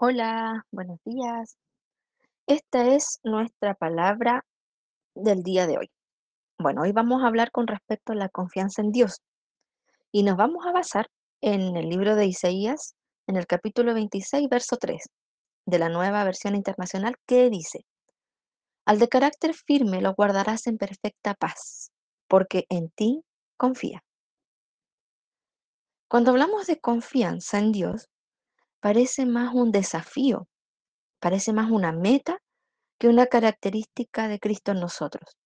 Hola, buenos días. Esta es nuestra palabra del día de hoy. Bueno, hoy vamos a hablar con respecto a la confianza en Dios y nos vamos a basar en el libro de Isaías, en el capítulo 26, verso 3 de la nueva versión internacional, que dice, Al de carácter firme lo guardarás en perfecta paz, porque en ti confía. Cuando hablamos de confianza en Dios, parece más un desafío, parece más una meta que una característica de Cristo en nosotros.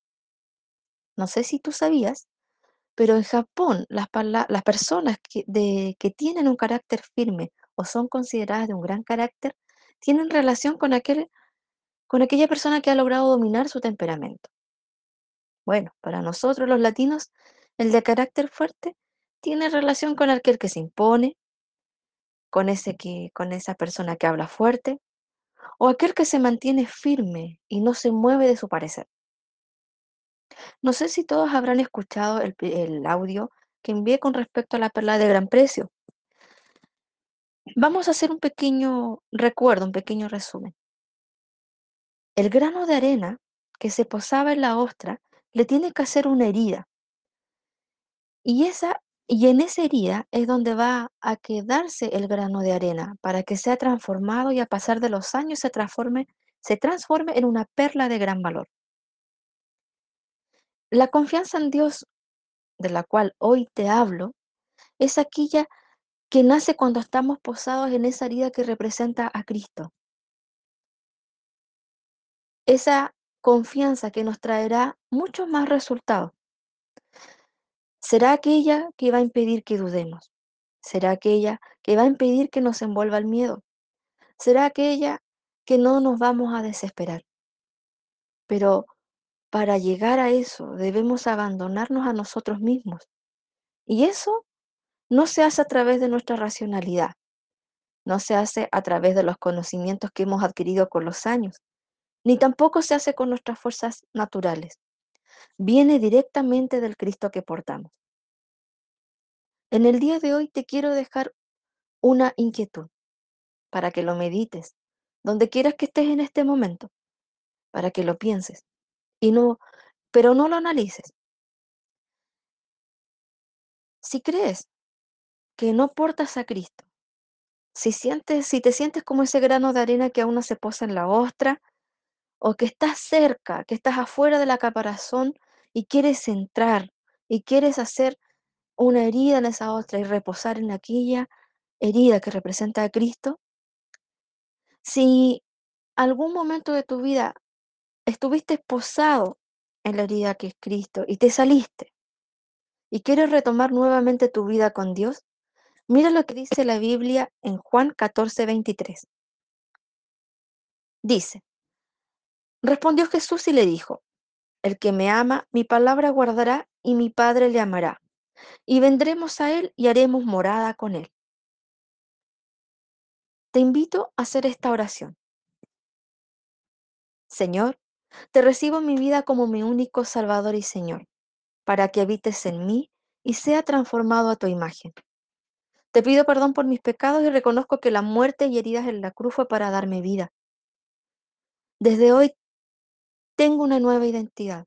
No sé si tú sabías, pero en Japón las, personas que, tienen un carácter firme o son consideradas de un gran carácter, tienen relación con aquella persona que ha logrado dominar su temperamento. Bueno, para nosotros los latinos, el de carácter fuerte tiene relación con aquel que se impone, con, ese que, con esa persona que habla fuerte, o aquel que se mantiene firme y no se mueve de su parecer. No sé si todos habrán escuchado el, audio que envié con respecto a la perla de gran precio. Vamos a hacer un pequeño recuerdo, un pequeño resumen. El grano de arena que se posaba en la ostra le tiene que hacer una herida y esa y en esa herida es donde va a quedarse el grano de arena para que sea transformado y a pasar de los años se transforme se transforme en una perla de gran valor. La confianza en Dios de la cual hoy te hablo es aquella que nace cuando estamos posados en esa herida que representa a Cristo. Esa confianza que nos traerá muchos más resultados. Será aquella que va a impedir que dudemos. Será aquella que va a impedir que nos envuelva el miedo. Será aquella que no nos vamos a desesperar. Pero para llegar a eso debemos abandonarnos a nosotros mismos. Y eso no se hace a través de nuestra racionalidad, no se hace a través de los conocimientos que hemos adquirido con los años, ni tampoco se hace con nuestras fuerzas naturales. Viene directamente del Cristo que portamos. En el día de hoy te quiero dejar una inquietud para que lo medites, donde quieras que estés en este momento, para que lo pienses y no, pero no lo analices. Si crees que no portas a Cristo, si sientes, si te sientes como ese grano de arena que aún no se posa en la ostra, o que estás cerca, que estás afuera de la caparazón y quieres entrar y quieres hacer una herida en esa ostra y reposar en aquella herida que representa a Cristo, si algún momento de tu vida estuviste posado en la herida que es Cristo y te saliste y quieres retomar nuevamente tu vida con Dios, mira lo que dice la Biblia en Juan 14, 23. Dice, respondió Jesús y le dijo, el que me ama, mi palabra guardará y mi Padre le amará, y vendremos a él y haremos morada con él. Te invito a hacer esta oración. Señor, te recibo mi vida como mi único Salvador y Señor, para que habites en mí y sea transformado a tu imagen. Te pido perdón por mis pecados y reconozco que la muerte y heridas en la cruz fue para darme vida. Desde hoy tengo una nueva identidad.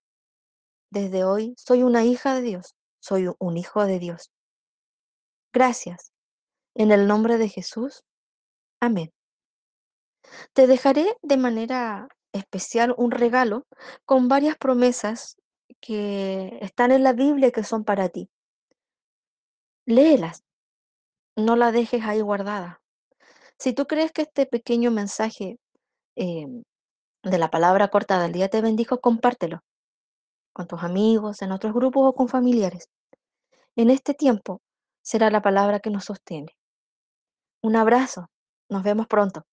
Desde hoy soy una hija de Dios, soy un hijo de Dios. Gracias. En el nombre de Jesús. Amén. Te dejaré de manera especial un regalo con varias promesas que están en la Biblia que son para ti. Léelas, no la dejes ahí guardada. Si tú crees que este pequeño mensaje em, de la palabra corta del día te bendijo, compártelo con tus amigos, en otros grupos o con familiares. En este tiempo será la palabra que nos sostiene. Un abrazo. Nos vemos pronto.